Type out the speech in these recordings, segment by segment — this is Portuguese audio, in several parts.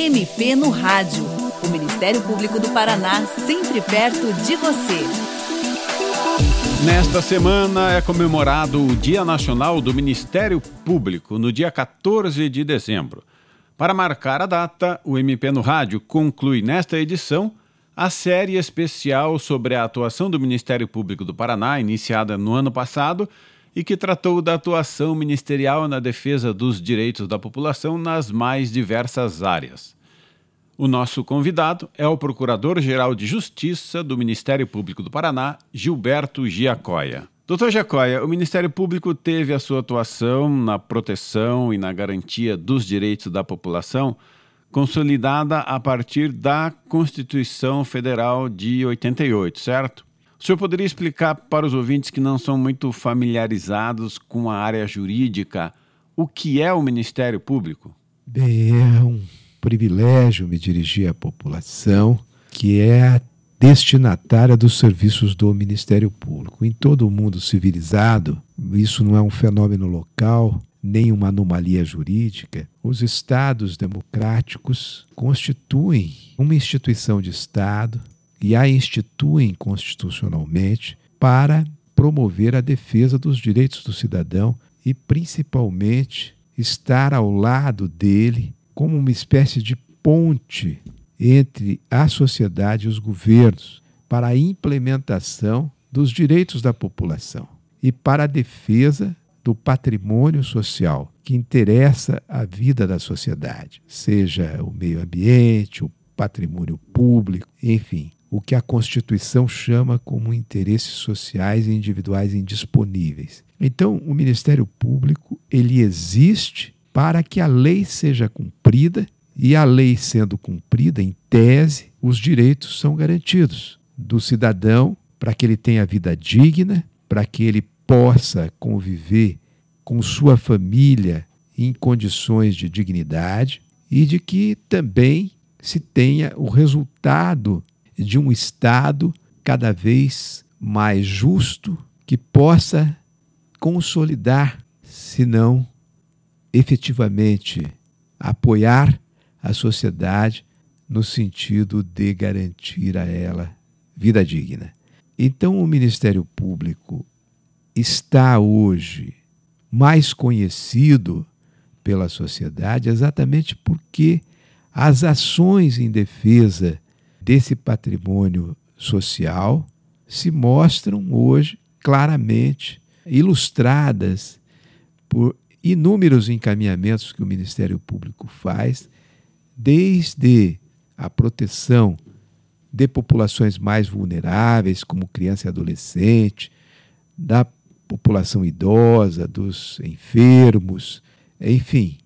MP no Rádio. O Ministério Público do Paraná, sempre perto de você. Nesta semana é comemorado o Dia Nacional do Ministério Público, no dia 14 de dezembro. Para marcar a data, o MP no Rádio conclui nesta edição a série especial sobre a atuação do Ministério Público do Paraná, iniciada no ano passado e que tratou da atuação ministerial na defesa dos direitos da população nas mais diversas áreas. O nosso convidado é o Procurador-Geral de Justiça do Ministério Público do Paraná, Gilberto Giacoia. Doutor Giacoia, o Ministério Público teve a sua atuação na proteção e na garantia dos direitos da população consolidada a partir da Constituição Federal de 88, certo? O senhor poderia explicar para os ouvintes que não são muito familiarizados com a área jurídica o que é o Ministério Público? Bem, é um privilégio me dirigir à população que é a destinatária dos serviços do Ministério Público. Em todo o mundo civilizado, isso não é um fenômeno local, nem uma anomalia jurídica. Os Estados democráticos constituem uma instituição de Estado e a instituem constitucionalmente para promover a defesa dos direitos do cidadão e, principalmente, estar ao lado dele como uma espécie de ponte entre a sociedade e os governos para a implementação dos direitos da população e para a defesa do patrimônio social que interessa a vida da sociedade, seja o meio ambiente, o patrimônio público, enfim, o que a Constituição chama como interesses sociais e individuais indisponíveis. Então, o Ministério Público, ele existe para que a lei seja cumprida e a lei sendo cumprida, em tese, os direitos são garantidos do cidadão para que ele tenha vida digna, para que ele possa conviver com sua família em condições de dignidade e de que também se tenha o resultado de um Estado cada vez mais justo que possa consolidar, se não efetivamente apoiar a sociedade no sentido de garantir a ela vida digna. Então, o Ministério Público está hoje mais conhecido pela sociedade exatamente porque as ações em defesa desse patrimônio social se mostram hoje claramente ilustradas por inúmeros encaminhamentos que o Ministério Público faz, desde a proteção de populações mais vulneráveis, como criança e adolescente, da população idosa, dos enfermos, enfim.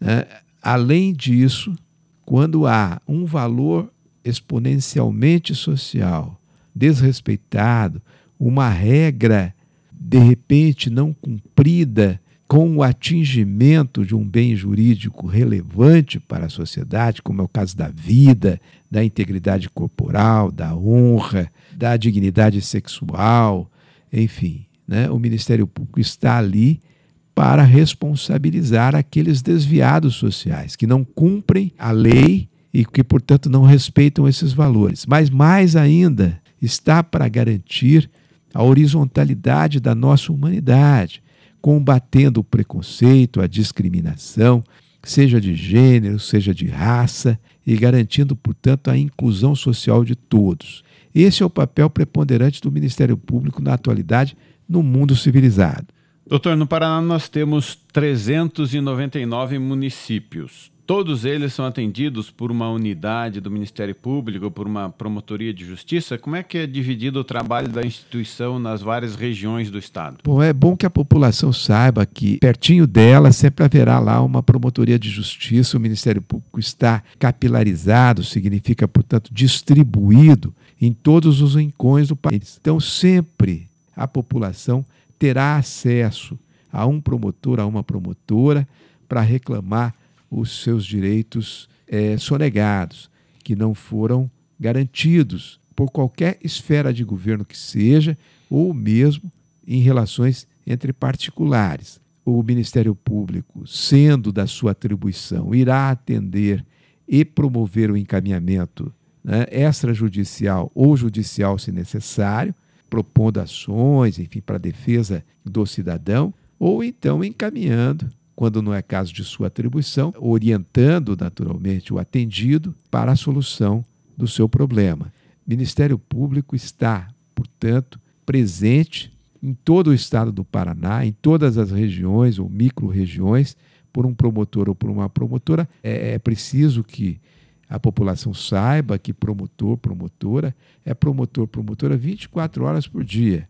Né? Além disso, quando há um valor exponencialmente social desrespeitado, uma regra de repente não cumprida com o atingimento de um bem jurídico relevante para a sociedade, como é o caso da vida, da integridade corporal, da honra, da dignidade sexual, enfim, né? o Ministério Público está ali para responsabilizar aqueles desviados sociais que não cumprem a lei e que, portanto, não respeitam esses valores. Mas mais ainda, está para garantir a horizontalidade da nossa humanidade combatendo o preconceito, a discriminação, seja de gênero, seja de raça, e garantindo, portanto, a inclusão social de todos. Esse é o papel preponderante do Ministério Público na atualidade no mundo civilizado. Doutor, no Paraná nós temos 399 municípios. Todos eles são atendidos por uma unidade do Ministério Público, por uma promotoria de justiça. Como é que é dividido o trabalho da instituição nas várias regiões do estado? Bom, é bom que a população saiba que pertinho dela sempre haverá lá uma promotoria de justiça. O Ministério Público está capilarizado, significa, portanto, distribuído em todos os rincões do país. Então, sempre a população terá acesso a um promotor, a uma promotora, para reclamar os seus direitos é, sonegados, que não foram garantidos por qualquer esfera de governo que seja, ou mesmo em relações entre particulares. O Ministério Público, sendo da sua atribuição, irá atender e promover o encaminhamento né, extrajudicial ou judicial, se necessário, propondo ações, enfim, para a defesa do cidadão, ou então encaminhando, quando não é caso de sua atribuição, orientando naturalmente o atendido para a solução do seu problema. O Ministério Público está, portanto, presente em todo o estado do Paraná, em todas as regiões ou micro-regiões, por um promotor ou por uma promotora. É, é preciso que a população saiba que promotor, promotora é promotor, promotora 24 horas por dia.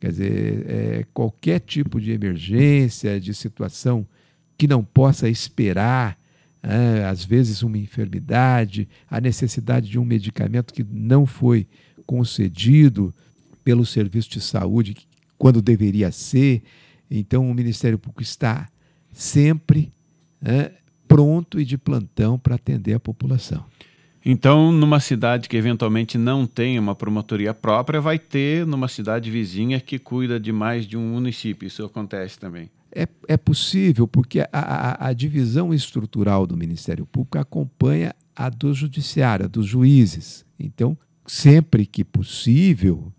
Quer dizer, é, qualquer tipo de emergência, de situação que não possa esperar, é, às vezes uma enfermidade, a necessidade de um medicamento que não foi concedido pelo serviço de saúde quando deveria ser. Então, o Ministério Público está sempre é, pronto e de plantão para atender a população. Então, numa cidade que eventualmente não tem uma promotoria própria, vai ter numa cidade vizinha que cuida de mais de um município. Isso acontece também. É, é possível, porque a, a, a divisão estrutural do Ministério Público acompanha a do Judiciário, a dos juízes. Então, sempre que possível,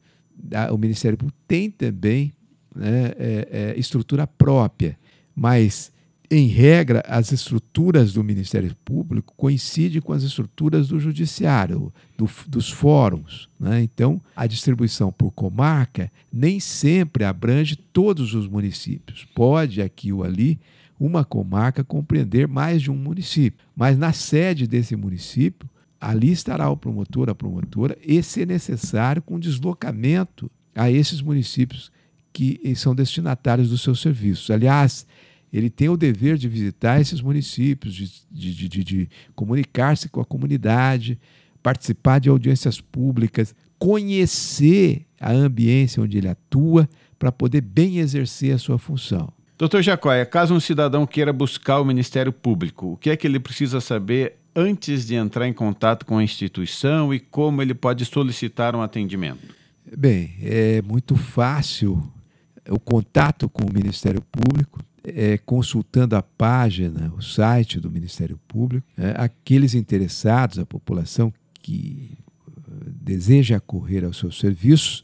o Ministério Público tem também né, é, é, estrutura própria, mas em regra, as estruturas do Ministério Público coincidem com as estruturas do Judiciário, do, dos fóruns. Né? Então, a distribuição por comarca nem sempre abrange todos os municípios. Pode, aqui ou ali, uma comarca compreender mais de um município, mas na sede desse município, ali estará o promotor, a promotora, e, se necessário, com deslocamento a esses municípios que são destinatários dos seus serviços. Aliás, ele tem o dever de visitar esses municípios, de, de, de, de comunicar-se com a comunidade, participar de audiências públicas, conhecer a ambiência onde ele atua, para poder bem exercer a sua função. Doutor Jacóia, caso um cidadão queira buscar o Ministério Público, o que é que ele precisa saber antes de entrar em contato com a instituição e como ele pode solicitar um atendimento? Bem, é muito fácil o contato com o Ministério Público é, consultando a página, o site do Ministério Público, é, aqueles interessados, a população que uh, deseja acorrer aos seus serviços,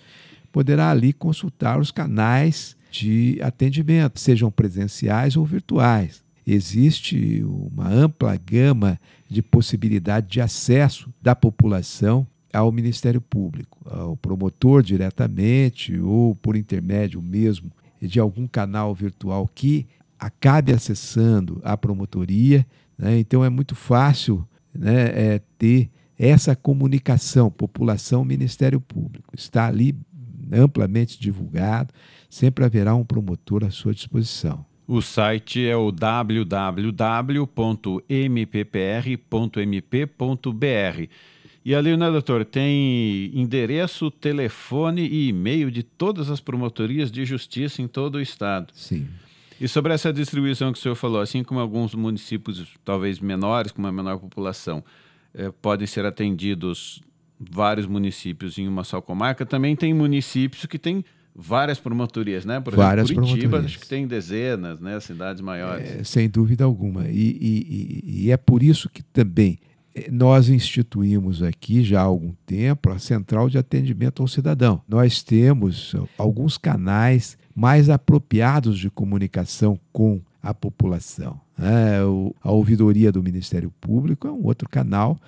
poderá ali consultar os canais de atendimento, sejam presenciais ou virtuais. Existe uma ampla gama de possibilidade de acesso da população ao Ministério Público, ao promotor diretamente ou por intermédio mesmo de algum canal virtual que acabe acessando a promotoria. Né? Então é muito fácil né, é, ter essa comunicação, população, Ministério Público. Está ali amplamente divulgado, sempre haverá um promotor à sua disposição. O site é o www.mppr.mp.br. E ali, né, doutor, tem endereço, telefone e e-mail de todas as promotorias de justiça em todo o estado. Sim. E sobre essa distribuição que o senhor falou, assim como alguns municípios talvez menores, com uma menor população, eh, podem ser atendidos vários municípios em uma só comarca, também tem municípios que têm várias promotorias, né? Por várias exemplo, Curitiba promotorias. acho que tem dezenas, né? Cidades maiores. É, sem dúvida alguma. E, e, e, é por isso que também nós instituímos aqui já há algum tempo a Central de Atendimento ao Cidadão. Nós temos alguns canais mais apropriados de comunicação com a população. É, a ouvidoria do Ministério Público é um outro canal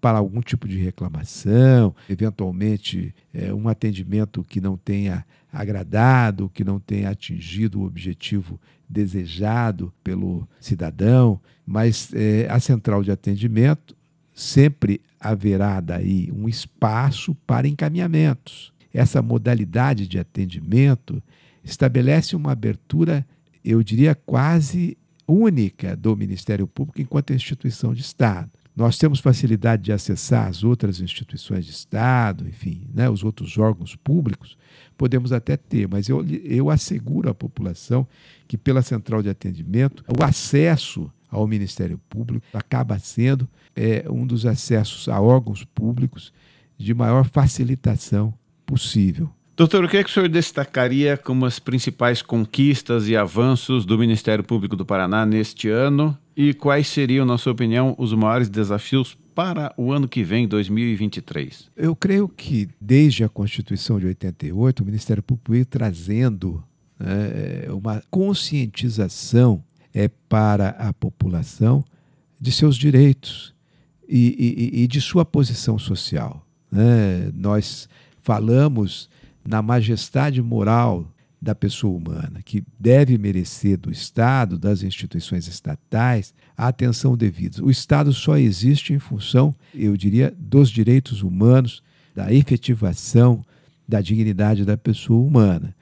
para algum tipo de reclamação, eventualmente é, um atendimento que não tenha agradado, que não tenha atingido o objetivo desejado pelo cidadão, mas é, a central de atendimento sempre haverá daí um espaço para encaminhamentos. Essa modalidade de atendimento estabelece uma abertura, eu diria, quase única do Ministério Público enquanto instituição de Estado. Nós temos facilidade de acessar as outras instituições de Estado, enfim, né, os outros órgãos públicos, podemos até ter, mas eu, eu asseguro à população que, pela central de atendimento, o acesso ao Ministério Público acaba sendo é, um dos acessos a órgãos públicos de maior facilitação possível. Doutor, o que, é que o senhor destacaria como as principais conquistas e avanços do Ministério Público do Paraná neste ano e quais seriam, na sua opinião, os maiores desafios para o ano que vem, 2023? Eu creio que desde a Constituição de 88, o Ministério Público veio trazendo né, uma conscientização é, para a população de seus direitos e, e, e de sua posição social. Né? Nós falamos na majestade moral da pessoa humana, que deve merecer do Estado, das instituições estatais, a atenção devida. O Estado só existe em função, eu diria, dos direitos humanos, da efetivação da dignidade da pessoa humana.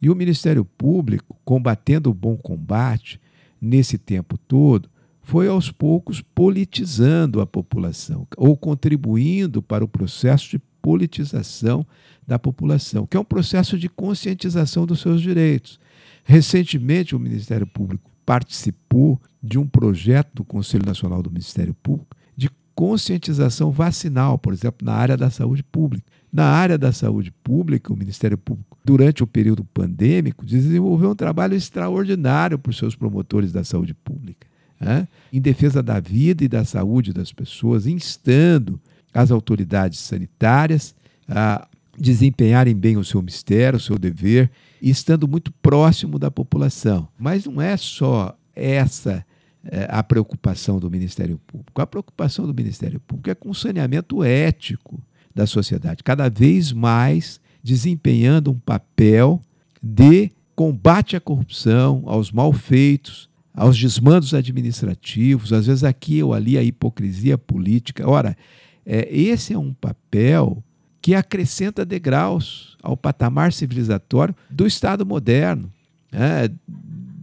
E o Ministério Público, combatendo o bom combate nesse tempo todo, foi aos poucos politizando a população, ou contribuindo para o processo de politização da população, que é um processo de conscientização dos seus direitos. Recentemente, o Ministério Público participou de um projeto do Conselho Nacional do Ministério Público de conscientização vacinal, por exemplo, na área da saúde pública. Na área da saúde pública, o Ministério Público, durante o período pandêmico, desenvolveu um trabalho extraordinário os seus promotores da saúde pública, né? em defesa da vida e da saúde das pessoas, instando as autoridades sanitárias a desempenharem bem o seu mistério, o seu dever, e estando muito próximo da população. Mas não é só essa é, a preocupação do Ministério Público. A preocupação do Ministério Público é com o saneamento ético da sociedade, cada vez mais desempenhando um papel de combate à corrupção, aos malfeitos, aos desmandos administrativos, às vezes aqui ou ali a hipocrisia política. Ora, é, esse é um papel que acrescenta degraus ao patamar civilizatório do Estado moderno. É,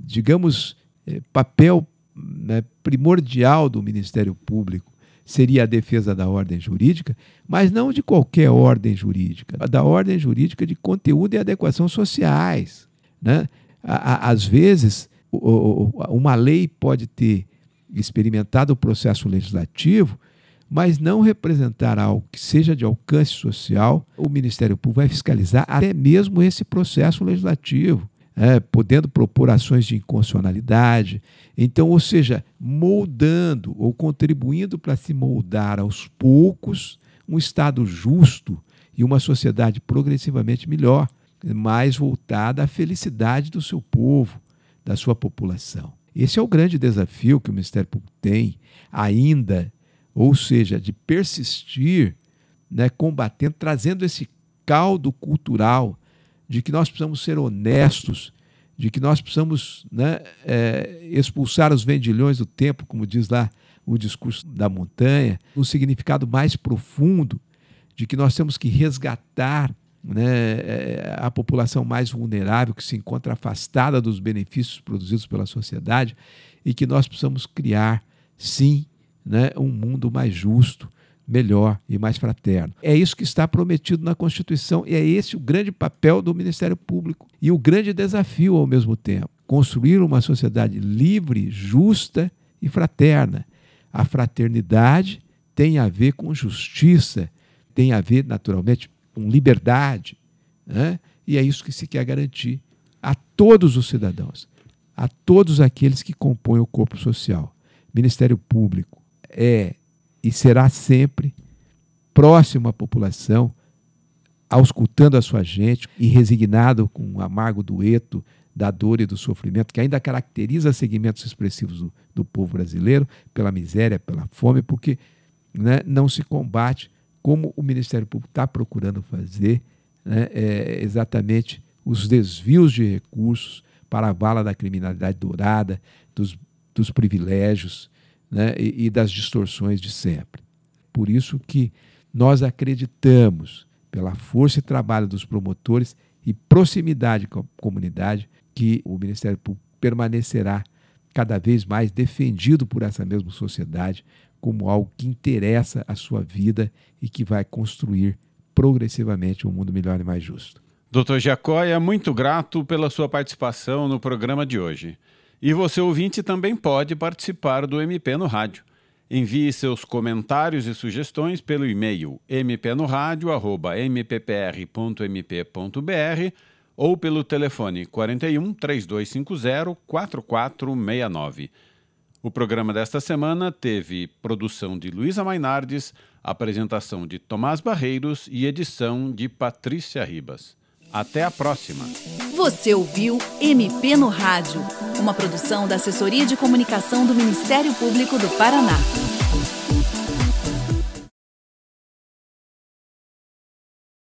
digamos, é, papel né, primordial do Ministério Público seria a defesa da ordem jurídica, mas não de qualquer ordem jurídica, da ordem jurídica de conteúdo e adequação sociais. Né? Às vezes, uma lei pode ter experimentado o processo legislativo mas não representar algo que seja de alcance social, o Ministério Público vai fiscalizar até mesmo esse processo legislativo, é, podendo propor ações de inconstitucionalidade. Então, ou seja, moldando ou contribuindo para se moldar aos poucos um Estado justo e uma sociedade progressivamente melhor, mais voltada à felicidade do seu povo, da sua população. Esse é o grande desafio que o Ministério Público tem ainda ou seja, de persistir, né, combatendo, trazendo esse caldo cultural de que nós precisamos ser honestos, de que nós precisamos né, é, expulsar os vendilhões do tempo, como diz lá o discurso da montanha, o significado mais profundo de que nós temos que resgatar né, é, a população mais vulnerável que se encontra afastada dos benefícios produzidos pela sociedade e que nós precisamos criar, sim, né, um mundo mais justo, melhor e mais fraterno. É isso que está prometido na Constituição e é esse o grande papel do Ministério Público e o grande desafio ao mesmo tempo. Construir uma sociedade livre, justa e fraterna. A fraternidade tem a ver com justiça, tem a ver, naturalmente, com liberdade. Né? E é isso que se quer garantir a todos os cidadãos, a todos aqueles que compõem o corpo social. Ministério Público, é e será sempre próximo à população, auscultando a sua gente e resignado com o amargo dueto da dor e do sofrimento que ainda caracteriza segmentos expressivos do, do povo brasileiro, pela miséria, pela fome, porque né, não se combate como o Ministério Público está procurando fazer né, é, exatamente os desvios de recursos para a vala da criminalidade dourada, dos, dos privilégios, né, e, e das distorções de sempre. Por isso que nós acreditamos, pela força e trabalho dos promotores e proximidade com a comunidade, que o Ministério Público permanecerá cada vez mais defendido por essa mesma sociedade como algo que interessa a sua vida e que vai construir progressivamente um mundo melhor e mais justo. Doutor Jacóia, muito grato pela sua participação no programa de hoje. E você, ouvinte, também pode participar do MP no rádio. Envie seus comentários e sugestões pelo e-mail mpnoradio.mppr.mp.br ou pelo telefone 41 3250 4469. O programa desta semana teve produção de Luísa Mainardes, apresentação de Tomás Barreiros e edição de Patrícia Ribas. Até a próxima. Você ouviu MP no Rádio, uma produção da Assessoria de Comunicação do Ministério Público do Paraná.